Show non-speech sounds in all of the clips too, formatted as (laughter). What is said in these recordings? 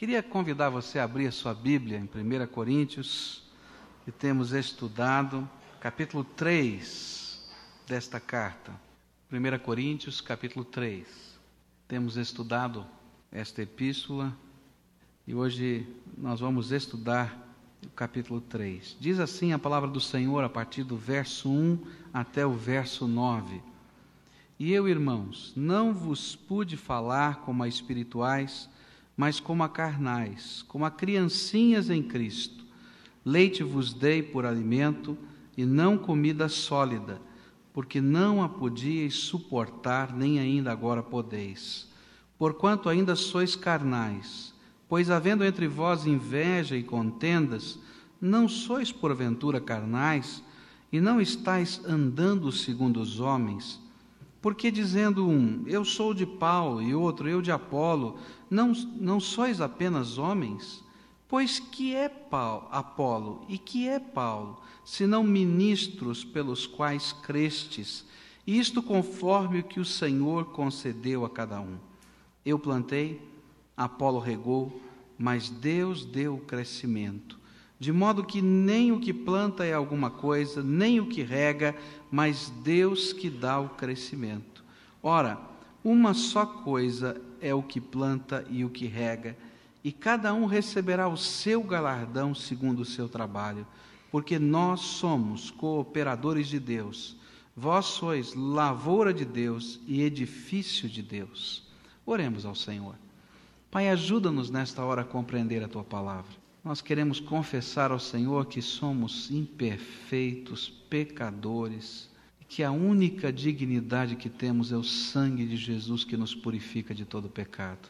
Queria convidar você a abrir a sua Bíblia em 1 Coríntios, que temos estudado, capítulo 3 desta carta. 1 Coríntios, capítulo 3. Temos estudado esta epístola e hoje nós vamos estudar o capítulo 3. Diz assim a palavra do Senhor a partir do verso 1 até o verso 9. E eu, irmãos, não vos pude falar como a espirituais, mas como a carnais, como a criancinhas em Cristo. Leite vos dei por alimento e não comida sólida, porque não a podíeis suportar, nem ainda agora podeis. Porquanto ainda sois carnais, pois havendo entre vós inveja e contendas, não sois porventura carnais, e não estáis andando segundo os homens, porque dizendo um, eu sou de Paulo, e outro, eu de Apolo, não, não sois apenas homens? Pois que é Paulo, Apolo e que é Paulo, senão ministros pelos quais crestes, isto conforme o que o Senhor concedeu a cada um. Eu plantei, Apolo regou, mas Deus deu o crescimento. De modo que nem o que planta é alguma coisa, nem o que rega, mas Deus que dá o crescimento. Ora, uma só coisa é o que planta e o que rega, e cada um receberá o seu galardão segundo o seu trabalho, porque nós somos cooperadores de Deus. Vós sois lavoura de Deus e edifício de Deus. Oremos ao Senhor. Pai, ajuda-nos nesta hora a compreender a tua palavra. Nós queremos confessar ao Senhor que somos imperfeitos, pecadores, que a única dignidade que temos é o sangue de Jesus que nos purifica de todo pecado.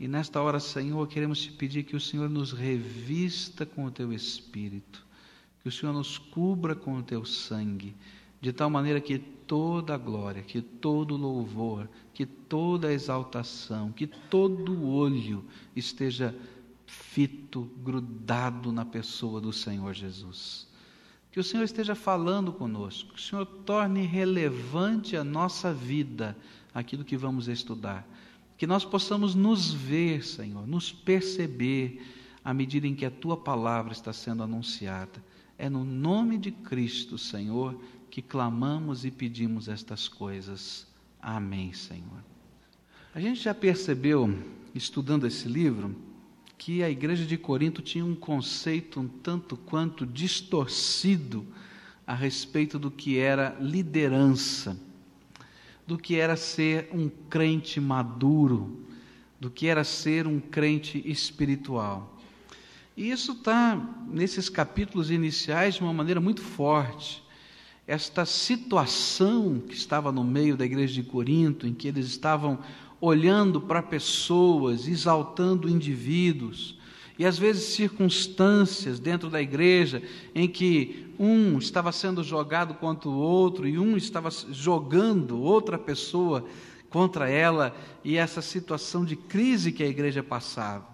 E nesta hora, Senhor, queremos te pedir que o Senhor nos revista com o teu espírito, que o Senhor nos cubra com o teu sangue, de tal maneira que toda a glória, que todo louvor, que toda exaltação, que todo olho esteja fito, grudado na pessoa do Senhor Jesus. Que o Senhor esteja falando conosco, que o Senhor torne relevante a nossa vida aquilo que vamos estudar. Que nós possamos nos ver, Senhor, nos perceber à medida em que a tua palavra está sendo anunciada. É no nome de Cristo, Senhor, que clamamos e pedimos estas coisas. Amém, Senhor. A gente já percebeu, estudando esse livro, que a igreja de Corinto tinha um conceito um tanto quanto distorcido a respeito do que era liderança, do que era ser um crente maduro, do que era ser um crente espiritual. E isso está nesses capítulos iniciais de uma maneira muito forte. Esta situação que estava no meio da igreja de Corinto, em que eles estavam olhando para pessoas, exaltando indivíduos, e às vezes circunstâncias dentro da igreja em que um estava sendo jogado contra o outro e um estava jogando outra pessoa contra ela, e essa situação de crise que a igreja passava.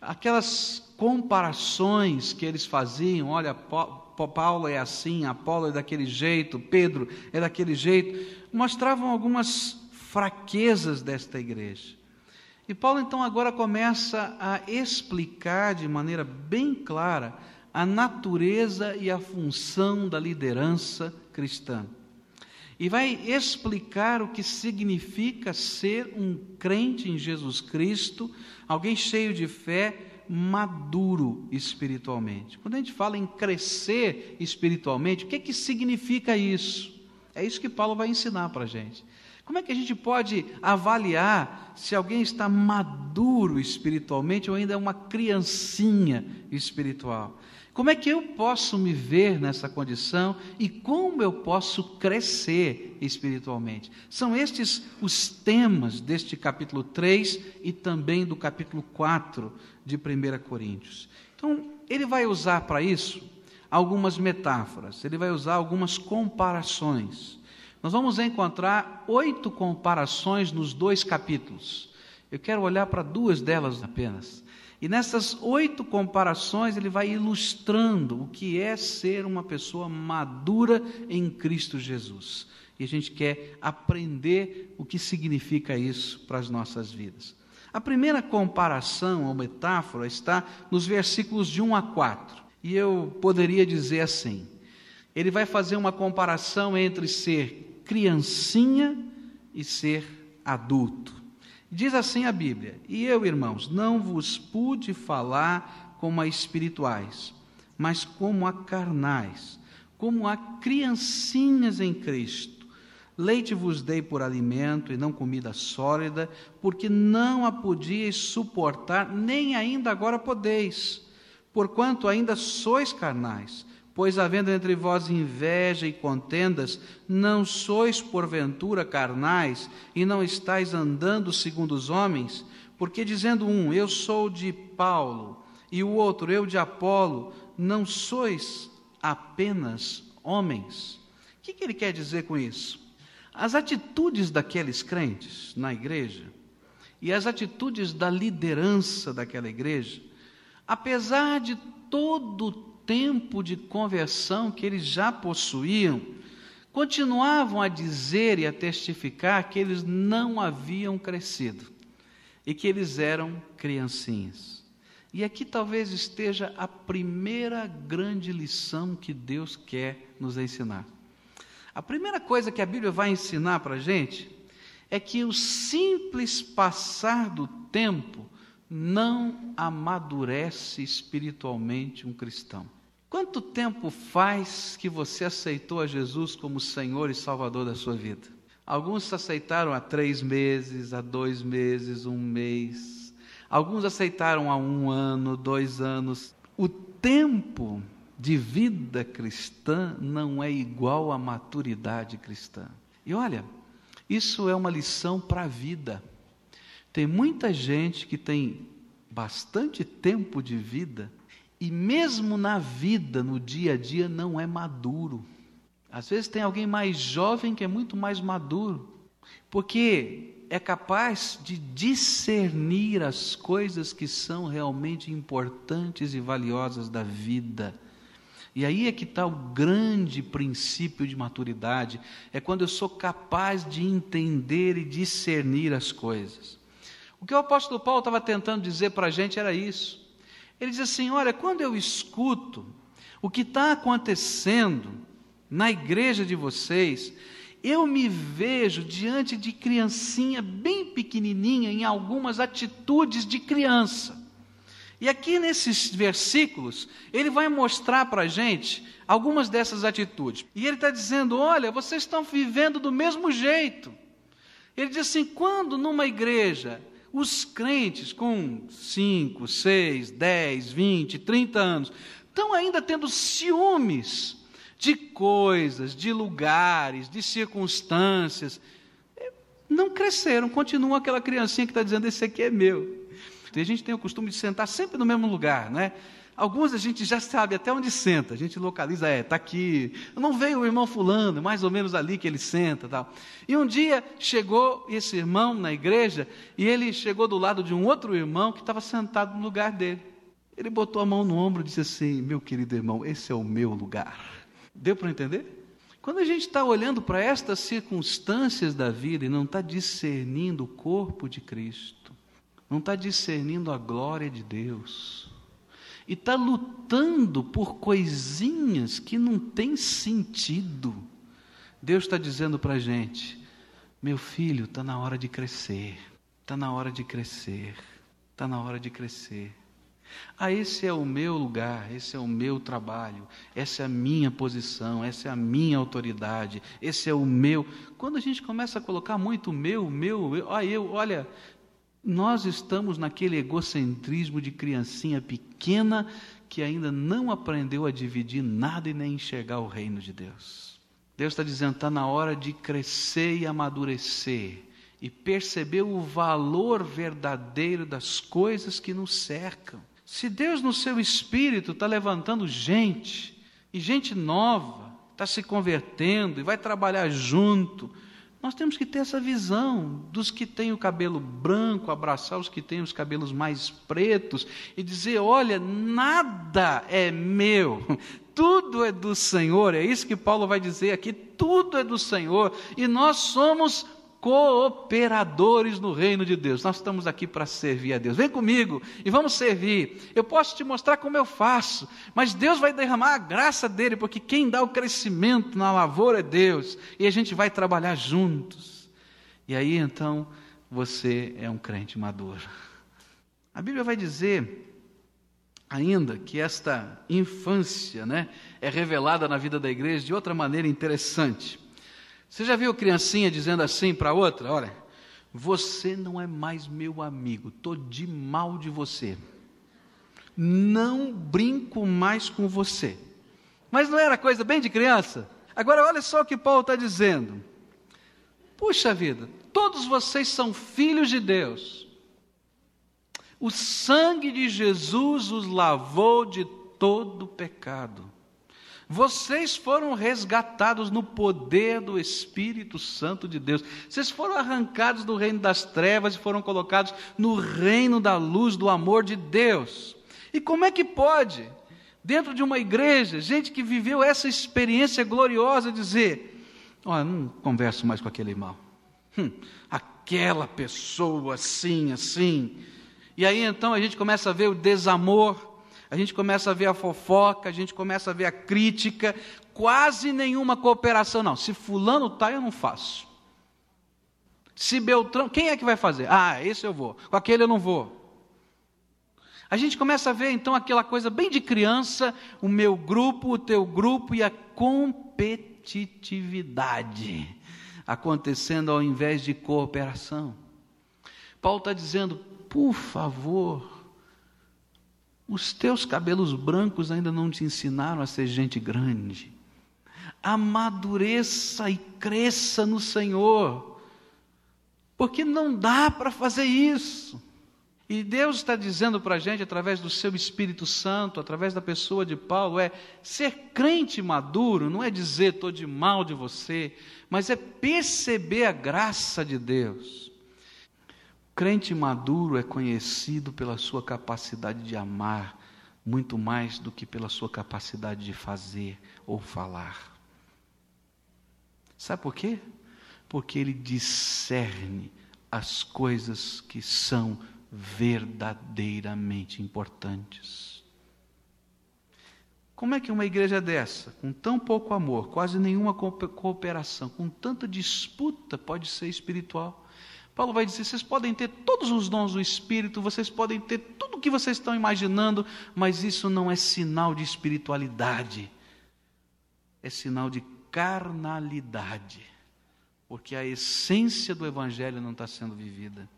Aquelas comparações que eles faziam, olha, Paulo é assim, Apolo é daquele jeito, Pedro é daquele jeito, mostravam algumas fraquezas desta igreja. E Paulo então agora começa a explicar de maneira bem clara a natureza e a função da liderança cristã. E vai explicar o que significa ser um crente em Jesus Cristo, alguém cheio de fé, maduro espiritualmente. Quando a gente fala em crescer espiritualmente, o que, é que significa isso? É isso que Paulo vai ensinar para a gente. Como é que a gente pode avaliar se alguém está maduro espiritualmente ou ainda é uma criancinha espiritual? Como é que eu posso me ver nessa condição e como eu posso crescer espiritualmente? São estes os temas deste capítulo 3 e também do capítulo 4 de 1 Coríntios. Então, ele vai usar para isso algumas metáforas, ele vai usar algumas comparações. Nós vamos encontrar oito comparações nos dois capítulos. Eu quero olhar para duas delas apenas. E nessas oito comparações, ele vai ilustrando o que é ser uma pessoa madura em Cristo Jesus. E a gente quer aprender o que significa isso para as nossas vidas. A primeira comparação ou metáfora está nos versículos de 1 a 4. E eu poderia dizer assim: ele vai fazer uma comparação entre ser criancinha e ser adulto. Diz assim a Bíblia: E eu, irmãos, não vos pude falar como a espirituais, mas como a carnais, como a criancinhas em Cristo. Leite vos dei por alimento e não comida sólida, porque não a podíeis suportar, nem ainda agora podeis, porquanto ainda sois carnais. Pois havendo entre vós inveja e contendas, não sois porventura carnais e não estáis andando segundo os homens? Porque dizendo um, eu sou de Paulo, e o outro, eu de Apolo, não sois apenas homens? O que, que ele quer dizer com isso? As atitudes daqueles crentes na igreja e as atitudes da liderança daquela igreja, apesar de todo o tempo de conversão que eles já possuíam, continuavam a dizer e a testificar que eles não haviam crescido e que eles eram criancinhas. E aqui talvez esteja a primeira grande lição que Deus quer nos ensinar. A primeira coisa que a Bíblia vai ensinar para a gente é que o simples passar do tempo não amadurece espiritualmente um cristão. Quanto tempo faz que você aceitou a Jesus como Senhor e Salvador da sua vida? Alguns aceitaram há três meses, há dois meses, um mês. Alguns aceitaram há um ano, dois anos. O tempo de vida cristã não é igual à maturidade cristã. E olha, isso é uma lição para a vida. Tem muita gente que tem bastante tempo de vida e, mesmo na vida, no dia a dia, não é maduro. Às vezes tem alguém mais jovem que é muito mais maduro, porque é capaz de discernir as coisas que são realmente importantes e valiosas da vida e aí é que está o grande princípio de maturidade, é quando eu sou capaz de entender e discernir as coisas. O que o apóstolo Paulo estava tentando dizer para a gente era isso. Ele diz assim: olha, quando eu escuto o que está acontecendo na igreja de vocês, eu me vejo diante de criancinha bem pequenininha em algumas atitudes de criança. E aqui nesses versículos, ele vai mostrar para a gente algumas dessas atitudes. E ele está dizendo: olha, vocês estão vivendo do mesmo jeito. Ele diz assim: quando numa igreja os crentes com 5, 6, 10, 20, 30 anos estão ainda tendo ciúmes de coisas, de lugares, de circunstâncias, não cresceram, continua aquela criancinha que está dizendo: esse aqui é meu. E a gente tem o costume de sentar sempre no mesmo lugar, né? Alguns a gente já sabe até onde senta, a gente localiza, é, está aqui. Não veio o irmão fulano, mais ou menos ali que ele senta tal. E um dia chegou esse irmão na igreja e ele chegou do lado de um outro irmão que estava sentado no lugar dele. Ele botou a mão no ombro e disse assim: Meu querido irmão, esse é o meu lugar. Deu para entender? Quando a gente está olhando para estas circunstâncias da vida e não está discernindo o corpo de Cristo, não está discernindo a glória de Deus, e está lutando por coisinhas que não tem sentido. Deus está dizendo para a gente: meu filho, está na hora de crescer, está na hora de crescer, está na hora de crescer. Ah, esse é o meu lugar, esse é o meu trabalho, essa é a minha posição, essa é a minha autoridade, esse é o meu. Quando a gente começa a colocar muito meu, meu, meu ah, eu, olha, nós estamos naquele egocentrismo de criancinha pequena que ainda não aprendeu a dividir nada e nem enxergar o reino de Deus. Deus está dizendo: está na hora de crescer e amadurecer e perceber o valor verdadeiro das coisas que nos cercam. Se Deus, no seu espírito, está levantando gente, e gente nova, está se convertendo e vai trabalhar junto, nós temos que ter essa visão dos que têm o cabelo branco, abraçar os que têm os cabelos mais pretos e dizer: olha, nada é meu, (laughs) tudo é do Senhor. É isso que Paulo vai dizer aqui: tudo é do Senhor e nós somos cooperadores no reino de Deus. Nós estamos aqui para servir a Deus. Vem comigo e vamos servir. Eu posso te mostrar como eu faço, mas Deus vai derramar a graça dele, porque quem dá o crescimento na lavoura é Deus, e a gente vai trabalhar juntos. E aí então você é um crente maduro. A Bíblia vai dizer ainda que esta infância, né, é revelada na vida da igreja de outra maneira interessante. Você já viu criancinha dizendo assim para outra: Olha, você não é mais meu amigo, estou de mal de você. Não brinco mais com você. Mas não era coisa bem de criança? Agora, olha só o que Paulo está dizendo. Puxa vida, todos vocês são filhos de Deus. O sangue de Jesus os lavou de todo pecado. Vocês foram resgatados no poder do Espírito Santo de Deus. Vocês foram arrancados do reino das trevas e foram colocados no reino da luz do amor de Deus. E como é que pode, dentro de uma igreja, gente que viveu essa experiência gloriosa, dizer: Olha, não converso mais com aquele irmão. Hum, aquela pessoa assim, assim. E aí então a gente começa a ver o desamor a gente começa a ver a fofoca, a gente começa a ver a crítica, quase nenhuma cooperação. Não, se fulano está, eu não faço. Se Beltrão, quem é que vai fazer? Ah, esse eu vou, com aquele eu não vou. A gente começa a ver então aquela coisa bem de criança, o meu grupo, o teu grupo e a competitividade acontecendo ao invés de cooperação. Paulo está dizendo, por favor, os teus cabelos brancos ainda não te ensinaram a ser gente grande. Amadureça e cresça no Senhor, porque não dá para fazer isso. E Deus está dizendo para a gente, através do seu Espírito Santo, através da pessoa de Paulo, é ser crente maduro, não é dizer estou de mal de você, mas é perceber a graça de Deus. Crente maduro é conhecido pela sua capacidade de amar, muito mais do que pela sua capacidade de fazer ou falar. Sabe por quê? Porque ele discerne as coisas que são verdadeiramente importantes. Como é que uma igreja dessa, com tão pouco amor, quase nenhuma cooperação, com tanta disputa, pode ser espiritual? Paulo vai dizer: vocês podem ter todos os dons do Espírito, vocês podem ter tudo o que vocês estão imaginando, mas isso não é sinal de espiritualidade, é sinal de carnalidade, porque a essência do Evangelho não está sendo vivida.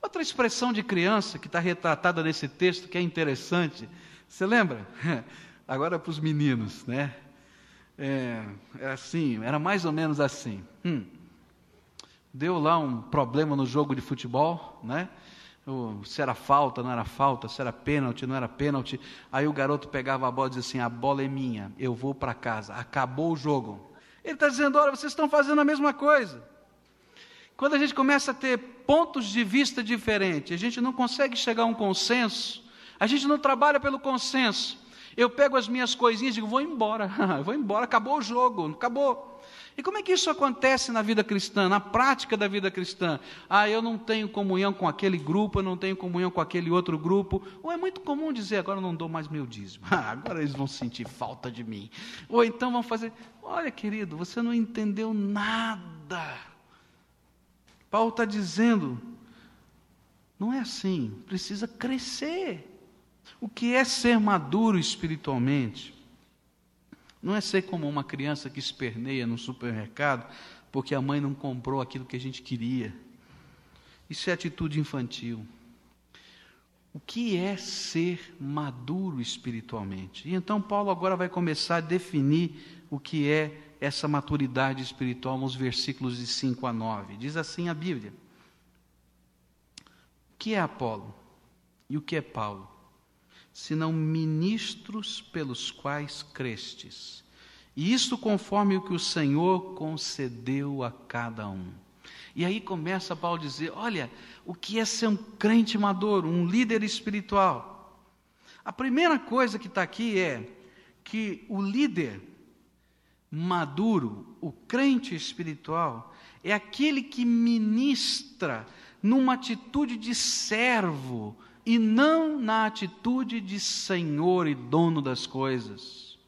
Outra expressão de criança que está retratada nesse texto que é interessante, você lembra? (laughs) Agora para os meninos, né? É, é assim, era mais ou menos assim. Hum deu lá um problema no jogo de futebol, né? se era falta, não era falta, se era pênalti, não era pênalti. Aí o garoto pegava a bola e dizia assim: a bola é minha, eu vou para casa, acabou o jogo. Ele está dizendo: olha, vocês estão fazendo a mesma coisa. Quando a gente começa a ter pontos de vista diferentes, a gente não consegue chegar a um consenso, a gente não trabalha pelo consenso. Eu pego as minhas coisinhas e digo: vou embora, (laughs) vou embora, acabou o jogo, acabou. E como é que isso acontece na vida cristã, na prática da vida cristã? Ah, eu não tenho comunhão com aquele grupo, eu não tenho comunhão com aquele outro grupo. Ou é muito comum dizer, agora eu não dou mais meu dízimo. (laughs) Ah, agora eles vão sentir falta de mim. Ou então vão fazer, olha querido, você não entendeu nada. Paulo está dizendo, não é assim, precisa crescer. O que é ser maduro espiritualmente? Não é ser como uma criança que esperneia no supermercado porque a mãe não comprou aquilo que a gente queria. Isso é atitude infantil. O que é ser maduro espiritualmente? E então Paulo agora vai começar a definir o que é essa maturidade espiritual nos versículos de 5 a 9. Diz assim a Bíblia: O que é Apolo? E o que é Paulo? Senão ministros pelos quais crestes. E isto conforme o que o Senhor concedeu a cada um. E aí começa Paulo a dizer: olha, o que é ser um crente maduro, um líder espiritual? A primeira coisa que está aqui é que o líder maduro, o crente espiritual, é aquele que ministra numa atitude de servo e não na atitude de senhor e dono das coisas.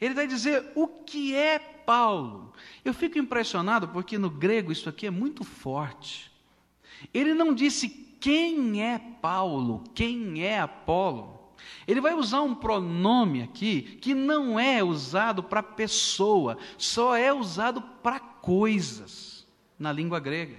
Ele vai dizer o que é Paulo. Eu fico impressionado porque no grego isso aqui é muito forte. Ele não disse quem é Paulo, quem é Apolo. Ele vai usar um pronome aqui que não é usado para pessoa, só é usado para coisas na língua grega.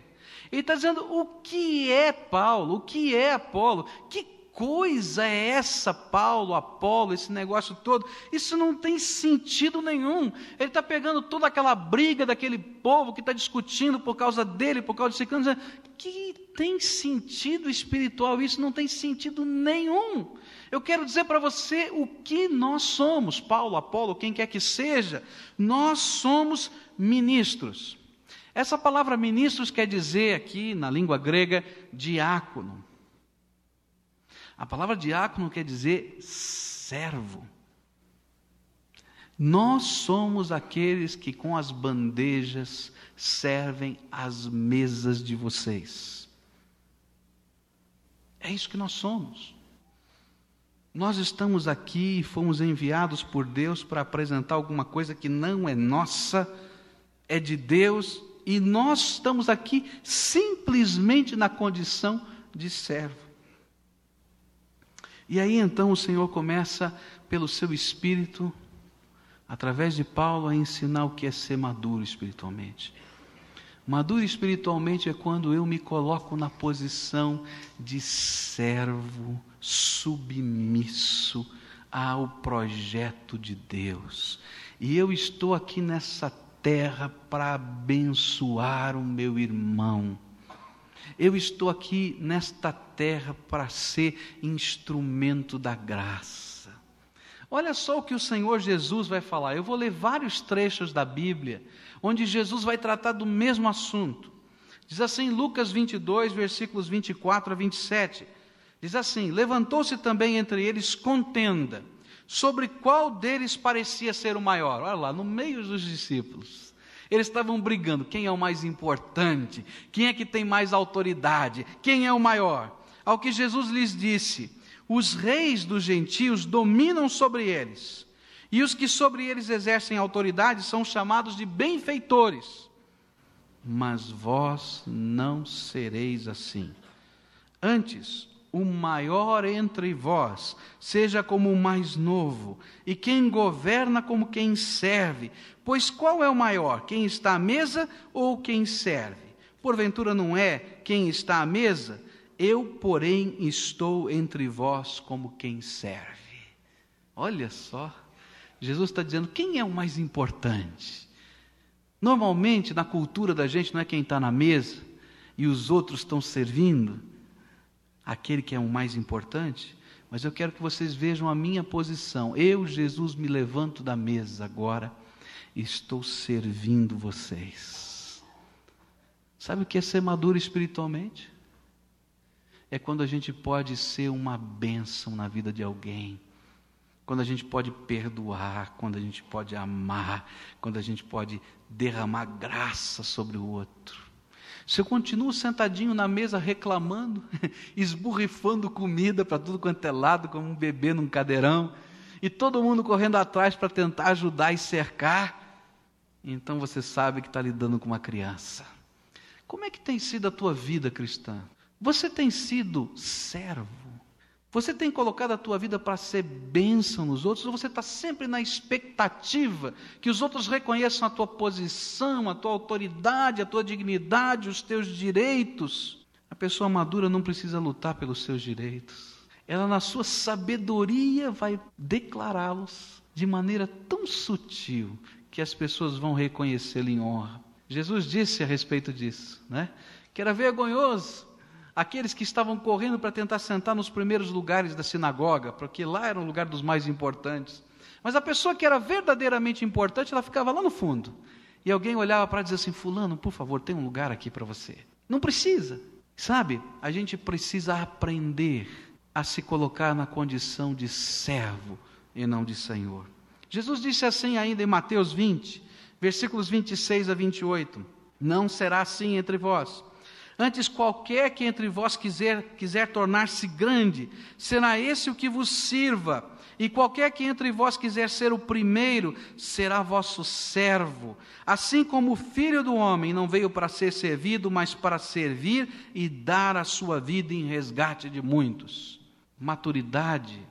Ele está dizendo o que é Paulo, o que é Apolo, que coisa é essa, Paulo, Apolo, esse negócio todo? Isso não tem sentido nenhum. Ele está pegando toda aquela briga daquele povo que está discutindo por causa dele, por causa de Ciclano, dizendo que tem sentido espiritual, isso não tem sentido nenhum. Eu quero dizer para você o que nós somos, Paulo, Apolo, quem quer que seja, nós somos ministros. Essa palavra ministros quer dizer aqui, na língua grega, diácono. A palavra diácono quer dizer servo. Nós somos aqueles que com as bandejas servem as mesas de vocês. É isso que nós somos. Nós estamos aqui e fomos enviados por Deus para apresentar alguma coisa que não é nossa, é de Deus e nós estamos aqui simplesmente na condição de servo. E aí então o Senhor começa, pelo seu espírito, através de Paulo, a ensinar o que é ser maduro espiritualmente. Maduro espiritualmente é quando eu me coloco na posição de servo submisso ao projeto de Deus. E eu estou aqui nessa terra para abençoar o meu irmão. Eu estou aqui nesta terra para ser instrumento da graça. Olha só o que o Senhor Jesus vai falar. Eu vou ler vários trechos da Bíblia onde Jesus vai tratar do mesmo assunto. Diz assim, Lucas 22, versículos 24 a 27. Diz assim: Levantou-se também entre eles contenda sobre qual deles parecia ser o maior. Olha lá, no meio dos discípulos. Eles estavam brigando: quem é o mais importante? Quem é que tem mais autoridade? Quem é o maior? Ao que Jesus lhes disse: os reis dos gentios dominam sobre eles, e os que sobre eles exercem autoridade são chamados de benfeitores. Mas vós não sereis assim. Antes, o maior entre vós seja como o mais novo, e quem governa como quem serve. Pois qual é o maior, quem está à mesa ou quem serve? Porventura não é quem está à mesa? Eu, porém, estou entre vós como quem serve. Olha só, Jesus está dizendo: quem é o mais importante? Normalmente, na cultura da gente, não é quem está na mesa e os outros estão servindo aquele que é o mais importante, mas eu quero que vocês vejam a minha posição. Eu, Jesus, me levanto da mesa agora e estou servindo vocês. Sabe o que é ser maduro espiritualmente? É quando a gente pode ser uma bênção na vida de alguém. Quando a gente pode perdoar, quando a gente pode amar, quando a gente pode derramar graça sobre o outro. Se eu continuo sentadinho na mesa reclamando, (laughs) esburrifando comida para tudo quanto é lado, como um bebê num cadeirão, e todo mundo correndo atrás para tentar ajudar e cercar, então você sabe que está lidando com uma criança. Como é que tem sido a tua vida cristã? Você tem sido servo? Você tem colocado a tua vida para ser bênção nos outros, ou você está sempre na expectativa que os outros reconheçam a tua posição, a tua autoridade, a tua dignidade, os teus direitos? A pessoa madura não precisa lutar pelos seus direitos. Ela, na sua sabedoria, vai declará-los de maneira tão sutil que as pessoas vão reconhecê-lo em honra. Jesus disse a respeito disso, né? Que era vergonhoso aqueles que estavam correndo para tentar sentar nos primeiros lugares da sinagoga, porque lá era o lugar dos mais importantes. Mas a pessoa que era verdadeiramente importante, ela ficava lá no fundo. E alguém olhava para dizer assim: Fulano, por favor, tem um lugar aqui para você. Não precisa. Sabe, a gente precisa aprender a se colocar na condição de servo e não de senhor. Jesus disse assim ainda em Mateus 20, versículos 26 a 28. Não será assim entre vós. Antes, qualquer que entre vós quiser, quiser tornar-se grande, será esse o que vos sirva. E qualquer que entre vós quiser ser o primeiro, será vosso servo. Assim como o filho do homem não veio para ser servido, mas para servir e dar a sua vida em resgate de muitos. Maturidade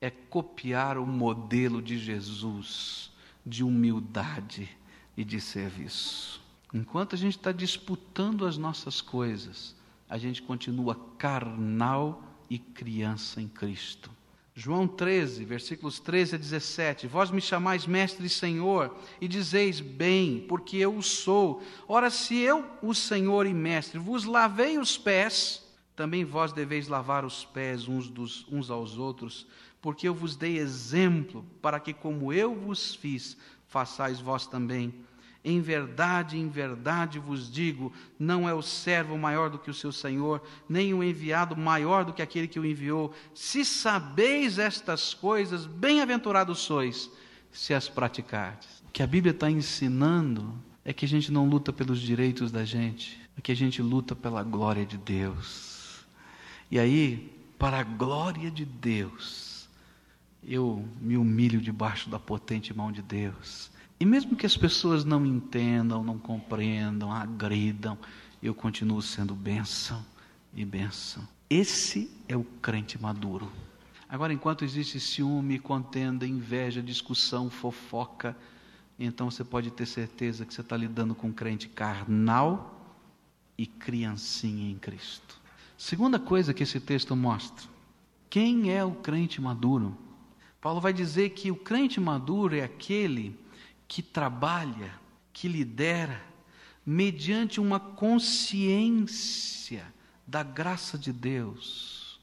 é copiar o modelo de Jesus, de humildade e de serviço. Enquanto a gente está disputando as nossas coisas, a gente continua carnal e criança em Cristo. João 13, versículos 13 a 17: Vós me chamais mestre e senhor, e dizeis bem, porque eu o sou. Ora, se eu, o senhor e mestre, vos lavei os pés, também vós deveis lavar os pés uns, dos, uns aos outros, porque eu vos dei exemplo, para que, como eu vos fiz, façais vós também. Em verdade, em verdade vos digo: não é o servo maior do que o seu senhor, nem o enviado maior do que aquele que o enviou. Se sabeis estas coisas, bem-aventurados sois, se as praticardes. O que a Bíblia está ensinando é que a gente não luta pelos direitos da gente, é que a gente luta pela glória de Deus. E aí, para a glória de Deus, eu me humilho debaixo da potente mão de Deus e mesmo que as pessoas não entendam, não compreendam, agridam, eu continuo sendo bênção e bênção. Esse é o crente maduro. Agora, enquanto existe ciúme, contenda, inveja, discussão, fofoca, então você pode ter certeza que você está lidando com um crente carnal e criancinha em Cristo. Segunda coisa que esse texto mostra: quem é o crente maduro? Paulo vai dizer que o crente maduro é aquele que trabalha, que lidera, mediante uma consciência da graça de Deus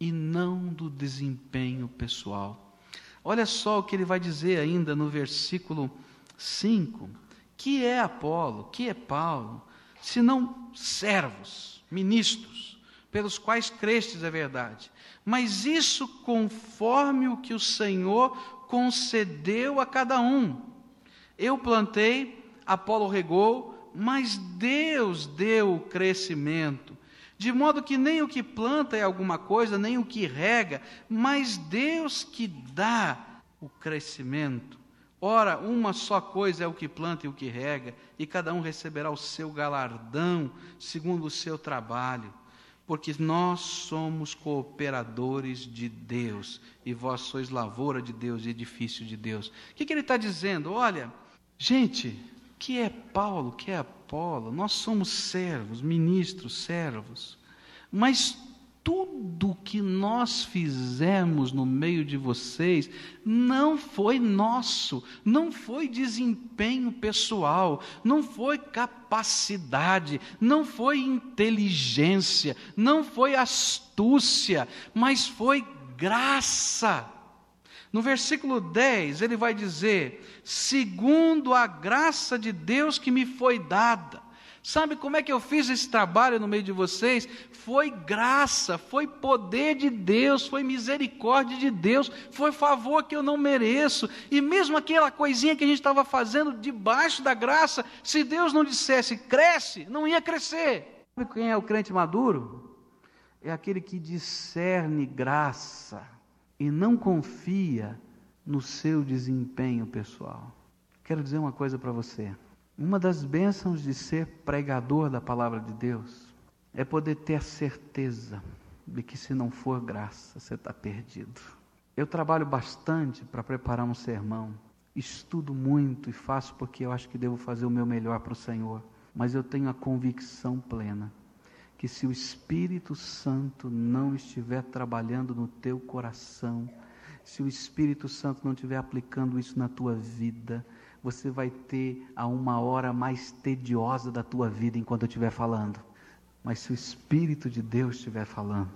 e não do desempenho pessoal. Olha só o que ele vai dizer ainda no versículo 5: que é Apolo, que é Paulo, senão servos, ministros, pelos quais crestes é verdade. Mas isso conforme o que o Senhor concedeu a cada um. Eu plantei, Apolo regou, mas Deus deu o crescimento. De modo que nem o que planta é alguma coisa, nem o que rega, mas Deus que dá o crescimento. Ora, uma só coisa é o que planta e o que rega, e cada um receberá o seu galardão segundo o seu trabalho porque nós somos cooperadores de Deus, e vós sois lavoura de Deus e edifício de Deus. O que, que ele está dizendo? Olha, Gente, que é Paulo, que é Apolo, nós somos servos, ministros, servos, mas tudo que nós fizemos no meio de vocês não foi nosso, não foi desempenho pessoal, não foi capacidade, não foi inteligência, não foi astúcia, mas foi graça. No versículo 10, ele vai dizer: segundo a graça de Deus que me foi dada. Sabe como é que eu fiz esse trabalho no meio de vocês? Foi graça, foi poder de Deus, foi misericórdia de Deus, foi favor que eu não mereço. E mesmo aquela coisinha que a gente estava fazendo debaixo da graça, se Deus não dissesse cresce, não ia crescer. Sabe quem é o crente maduro? É aquele que discerne graça e não confia no seu desempenho pessoal. Quero dizer uma coisa para você. Uma das bênçãos de ser pregador da palavra de Deus é poder ter a certeza de que se não for graça, você está perdido. Eu trabalho bastante para preparar um sermão, estudo muito e faço porque eu acho que devo fazer o meu melhor para o Senhor, mas eu tenho a convicção plena que se o Espírito Santo não estiver trabalhando no teu coração, se o Espírito Santo não estiver aplicando isso na tua vida, você vai ter a uma hora mais tediosa da tua vida enquanto eu estiver falando. Mas se o Espírito de Deus estiver falando,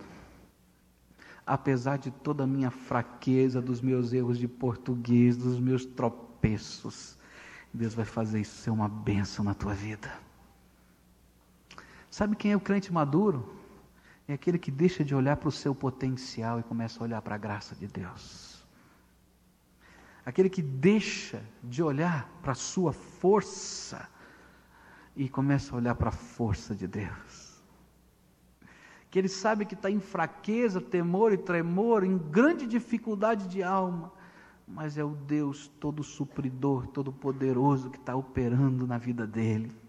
apesar de toda a minha fraqueza, dos meus erros de português, dos meus tropeços, Deus vai fazer isso ser uma bênção na tua vida. Sabe quem é o crente maduro? É aquele que deixa de olhar para o seu potencial e começa a olhar para a graça de Deus. Aquele que deixa de olhar para a sua força e começa a olhar para a força de Deus. Que ele sabe que está em fraqueza, temor e tremor, em grande dificuldade de alma, mas é o Deus todo supridor, todo poderoso que está operando na vida dele.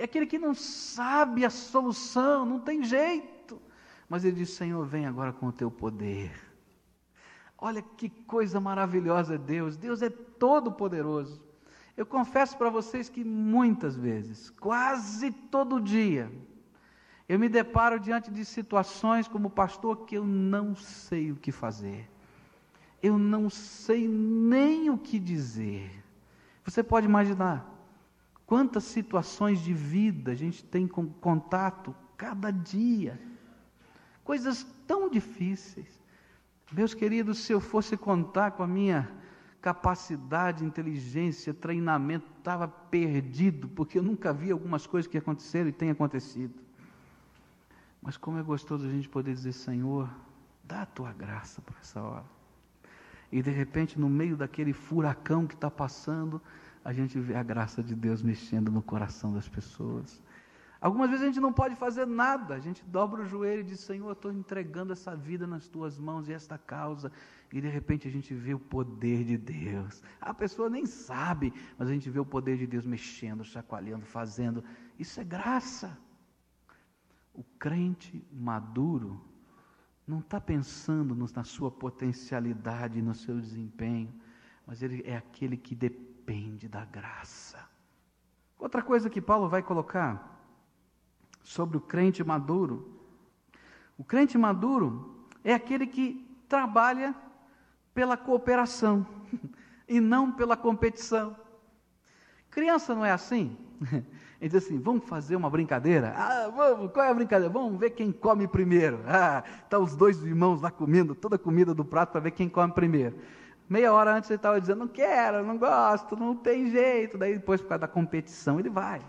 É aquele que não sabe a solução, não tem jeito, mas ele diz: Senhor, vem agora com o teu poder. Olha que coisa maravilhosa é Deus, Deus é todo poderoso. Eu confesso para vocês que muitas vezes, quase todo dia, eu me deparo diante de situações como pastor que eu não sei o que fazer. Eu não sei nem o que dizer. Você pode imaginar quantas situações de vida a gente tem com contato cada dia. Coisas tão difíceis. Meus queridos, se eu fosse contar com a minha capacidade, inteligência, treinamento, estava perdido, porque eu nunca vi algumas coisas que aconteceram e têm acontecido. Mas como é gostoso a gente poder dizer, Senhor, dá a tua graça por essa hora. E de repente, no meio daquele furacão que está passando, a gente vê a graça de Deus mexendo no coração das pessoas. Algumas vezes a gente não pode fazer nada, a gente dobra o joelho e diz: Senhor, estou entregando essa vida nas tuas mãos e esta causa. E de repente a gente vê o poder de Deus. A pessoa nem sabe, mas a gente vê o poder de Deus mexendo, chacoalhando, fazendo. Isso é graça. O crente maduro não está pensando na sua potencialidade, no seu desempenho, mas ele é aquele que depende da graça. Outra coisa que Paulo vai colocar sobre o crente maduro. O crente maduro é aquele que trabalha pela cooperação (laughs) e não pela competição. Criança não é assim? (laughs) Ele diz assim: vamos fazer uma brincadeira? Ah, vamos, qual é a brincadeira? Vamos ver quem come primeiro. (laughs) Ah, tá os dois irmãos lá comendo toda a comida do prato para ver quem come primeiro. Meia hora antes ele estava dizendo: não quero, não gosto, não tem jeito. Daí depois, por causa da competição, ele vai.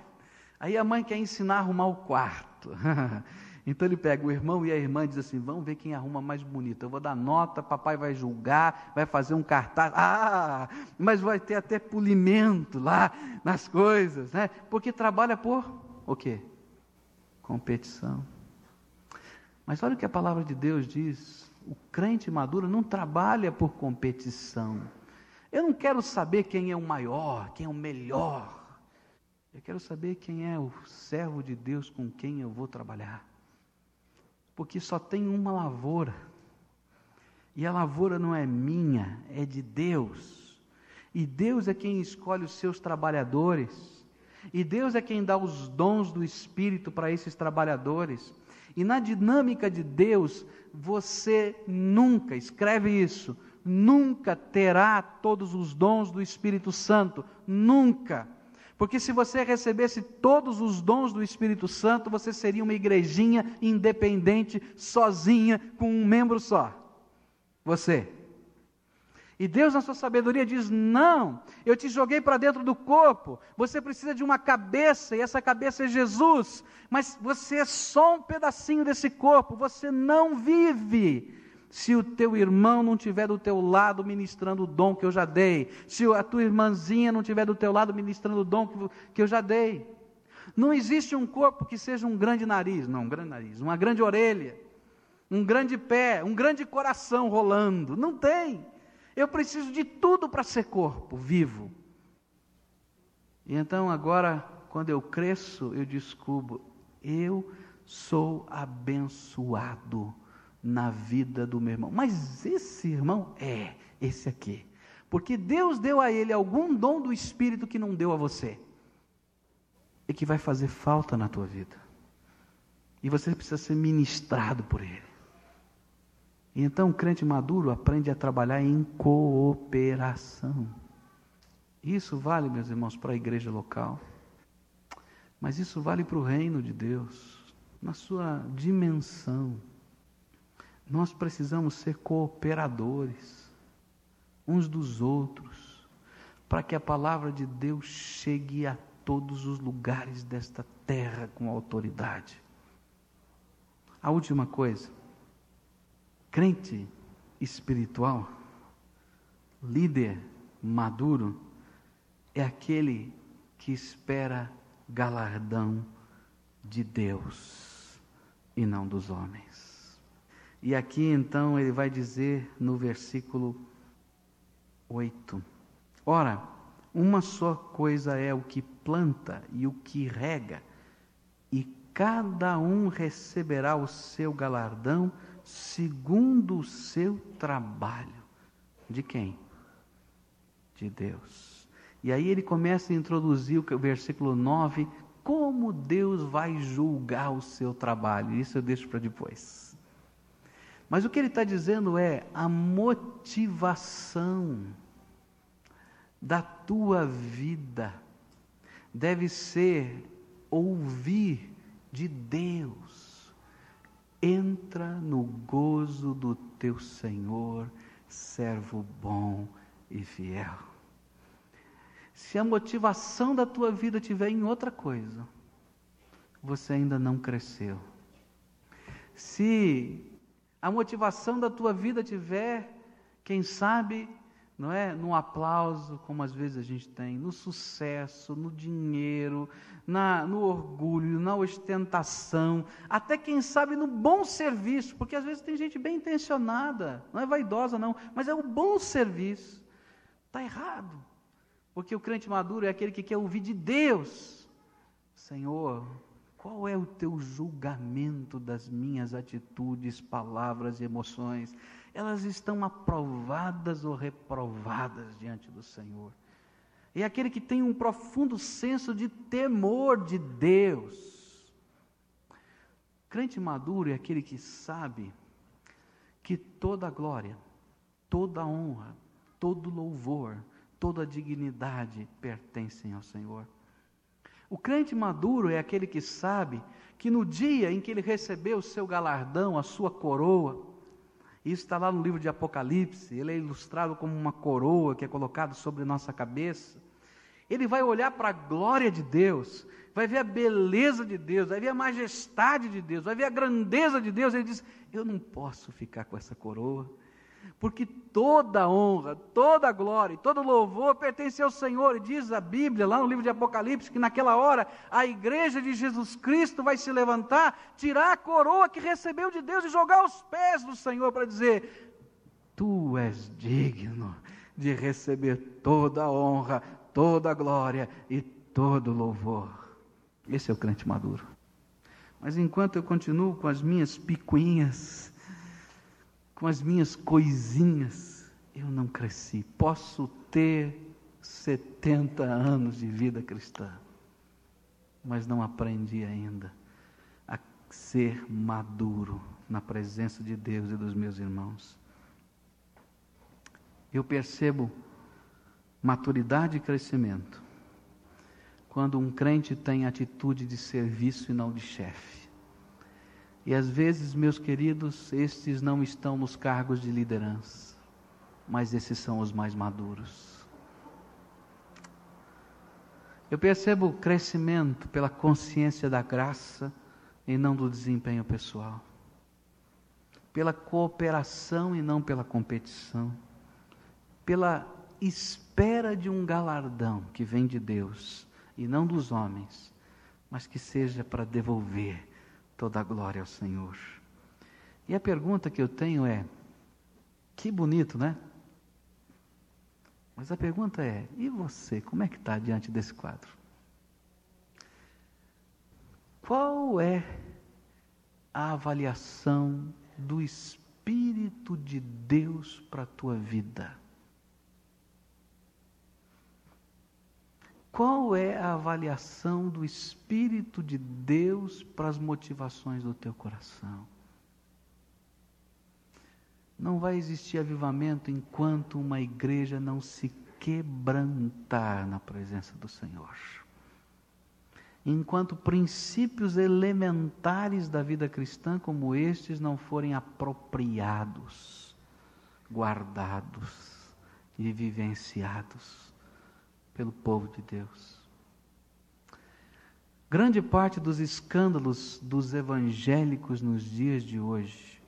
Aí a mãe quer ensinar a arrumar o quarto. (laughs) então ele pega o irmão e a irmã e diz assim: vamos ver quem arruma mais bonito. Eu vou dar nota, papai vai julgar, vai fazer um cartaz. Ah, mas vai ter até polimento lá nas coisas, né? Porque trabalha por o quê? Competição. Mas olha o que a palavra de Deus diz: o crente maduro não trabalha por competição. Eu não quero saber quem é o maior, quem é o melhor. Eu quero saber quem é o servo de Deus com quem eu vou trabalhar. Porque só tem uma lavoura. E a lavoura não é minha, é de Deus. E Deus é quem escolhe os seus trabalhadores. E Deus é quem dá os dons do Espírito para esses trabalhadores. E na dinâmica de Deus, você nunca, escreve isso, nunca terá todos os dons do Espírito Santo. Nunca. Porque se você recebesse todos os dons do Espírito Santo, você seria uma igrejinha independente, sozinha, com um membro só. Você. E Deus, na sua sabedoria, diz: Não, eu te joguei para dentro do corpo. Você precisa de uma cabeça, e essa cabeça é Jesus. Mas você é só um pedacinho desse corpo. Você não vive se o teu irmão não estiver do teu lado ministrando o dom que eu já dei, se a tua irmãzinha não estiver do teu lado ministrando o dom que eu já dei. Não existe um corpo que seja um grande nariz, não, um grande nariz, uma grande orelha, um grande pé, um grande coração rolando. Não tem. Eu preciso de tudo para ser corpo vivo. E então agora, quando eu cresço, eu descubro, eu sou abençoado na vida do meu irmão. Mas esse irmão é esse aqui. Porque Deus deu a ele algum dom do Espírito que não deu a você. E que vai fazer falta na tua vida. E você precisa ser ministrado por ele. Então o crente maduro aprende a trabalhar em cooperação. Isso vale, meus irmãos, para a igreja local. Mas isso vale para o reino de Deus, na sua dimensão. Nós precisamos ser cooperadores uns dos outros, para que a palavra de Deus chegue a todos os lugares desta terra com autoridade. A última coisa, crente espiritual, líder maduro, é aquele que espera galardão de Deus e não dos homens. E aqui então ele vai dizer no versículo 8: Ora, uma só coisa é o que planta e o que rega, e cada um receberá o seu galardão segundo o seu trabalho. De quem? De Deus. E aí ele começa a introduzir o versículo 9, como Deus vai julgar o seu trabalho. Isso eu deixo para depois. Mas o que ele está dizendo é a motivação da tua vida deve ser ouvir de Deus. Entra no gozo do teu Senhor, servo bom e fiel. Se a motivação da tua vida estiver em outra coisa, você ainda não cresceu. Se a motivação da tua vida tiver, quem sabe, não é? No aplauso, como às vezes a gente tem, no sucesso, no dinheiro, na, no orgulho, na ostentação, até quem sabe no bom serviço, porque às vezes tem gente bem intencionada, não é vaidosa não, mas é o bom serviço. Está errado, porque o crente maduro é aquele que quer ouvir de Deus, Senhor, qual é o teu julgamento das minhas atitudes, palavras e emoções? Elas estão aprovadas ou reprovadas diante do Senhor. É aquele que tem um profundo senso de temor de Deus. Crente maduro é aquele que sabe que toda glória, toda honra, todo louvor, toda dignidade pertencem ao Senhor. O crente maduro é aquele que sabe que no dia em que ele recebeu o seu galardão, a sua coroa, isso está lá no livro de Apocalipse, ele é ilustrado como uma coroa que é colocada sobre nossa cabeça. Ele vai olhar para a glória de Deus, vai ver a beleza de Deus, vai ver a majestade de Deus, vai ver a grandeza de Deus. Ele diz: Eu não posso ficar com essa coroa, porque toda honra, toda glória e todo louvor pertence ao Senhor. E diz a Bíblia, lá no livro de Apocalipse, que naquela hora a igreja de Jesus Cristo vai se levantar, tirar a coroa que recebeu de Deus e jogar aos pés do Senhor para dizer: Tu és digno de receber toda a honra, toda a glória e todo o louvor. Esse é o crente maduro. Mas enquanto eu continuo com as minhas picuinhas, com as minhas coisinhas, eu não cresci. Posso ter 70 anos de vida cristã, mas não aprendi ainda a ser maduro na presença de Deus e dos meus irmãos. Eu percebo maturidade e crescimento quando um crente tem atitude de serviço e não de chefe. E às vezes, meus queridos, estes não estão nos cargos de liderança, mas esses são os mais maduros. Eu percebo o crescimento pela consciência da graça e não do desempenho pessoal, pela cooperação e não pela competição, pela espera de um galardão que vem de Deus e não dos homens, mas que seja para devolver toda a glória ao Senhor. E a pergunta que eu tenho é: que bonito, né? Mas a pergunta é: e você, como é que está diante desse quadro? Qual é a avaliação do Espírito de Deus para a tua vida? Qual é a avaliação do Espírito de Deus para as motivações do teu coração? Não vai existir avivamento enquanto uma igreja não se quebrantar na presença do Senhor. Enquanto princípios elementares da vida cristã como estes não forem apropriados, guardados e vivenciados pelo povo de Deus. Grande parte dos escândalos dos evangélicos nos dias de hoje,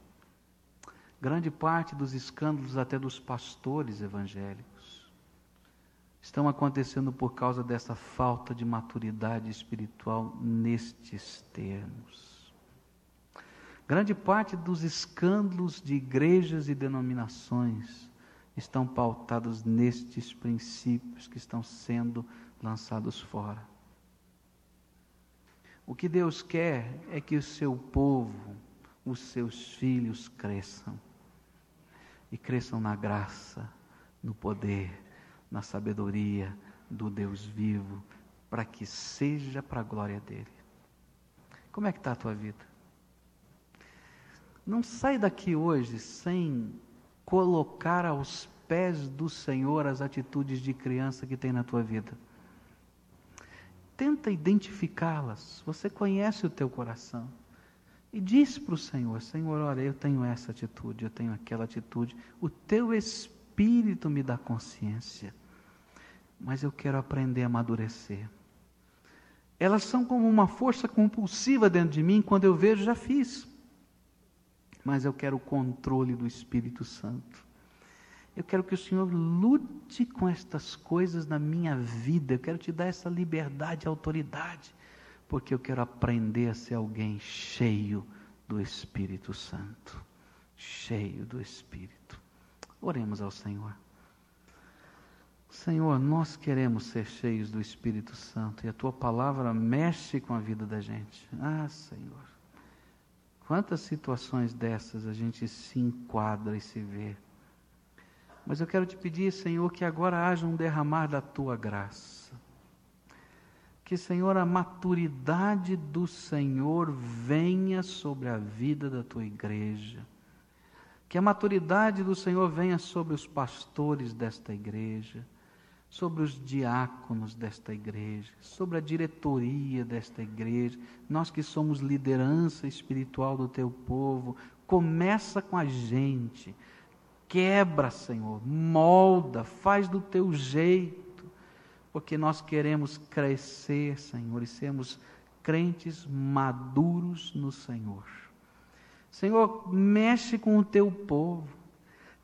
grande parte dos escândalos até dos pastores evangélicos, estão acontecendo por causa dessa falta de maturidade espiritual nestes termos. Grande parte dos escândalos de igrejas e denominações estão pautados nestes princípios que estão sendo lançados fora. O que Deus quer é que o seu povo, os seus filhos cresçam. E cresçam na graça, no poder, na sabedoria do Deus vivo, para que seja para a glória dele. Como é que está a tua vida? Não sai daqui hoje sem colocar aos pés do Senhor as atitudes de criança que tem na tua vida. Tenta identificá-las. Você conhece o teu coração. E diz para o Senhor: Senhor, olha, eu tenho essa atitude, eu tenho aquela atitude. O teu espírito me dá consciência. Mas eu quero aprender a amadurecer. Elas são como uma força compulsiva dentro de mim, quando eu vejo, já fiz. Mas eu quero o controle do Espírito Santo. Eu quero que o Senhor lute com estas coisas na minha vida. Eu quero te dar essa liberdade e autoridade, porque eu quero aprender a ser alguém cheio do Espírito Santo. Cheio do Espírito. Oremos ao Senhor. Senhor, nós queremos ser cheios do Espírito Santo e a tua palavra mexe com a vida da gente. Ah, Senhor. Quantas situações dessas a gente se enquadra e se vê. Mas eu quero te pedir, Senhor, que agora haja um derramar da tua graça. Que, Senhor, a maturidade do Senhor venha sobre a vida da tua igreja. Que a maturidade do Senhor venha sobre os pastores desta igreja, sobre os diáconos desta igreja, sobre a diretoria desta igreja, nós que somos liderança espiritual do teu povo, começa com a gente. Quebra, Senhor, molda, faz do teu jeito, porque nós queremos crescer, Senhor, e sermos crentes maduros no Senhor. Senhor, mexe com o teu povo,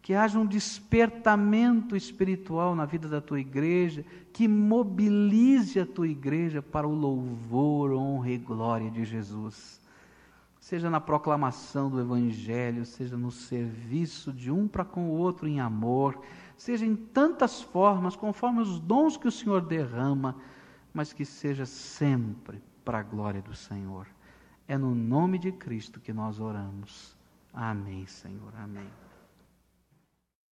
que haja um despertamento espiritual na vida da tua igreja, que mobilize a tua igreja para o louvor, honra e glória de Jesus seja na proclamação do Evangelho, seja no serviço de um para com o outro em amor, seja em tantas formas, conforme os dons que o Senhor derrama, mas que seja sempre para a glória do Senhor. É no nome de Cristo que nós oramos. Amém, Senhor. Amém.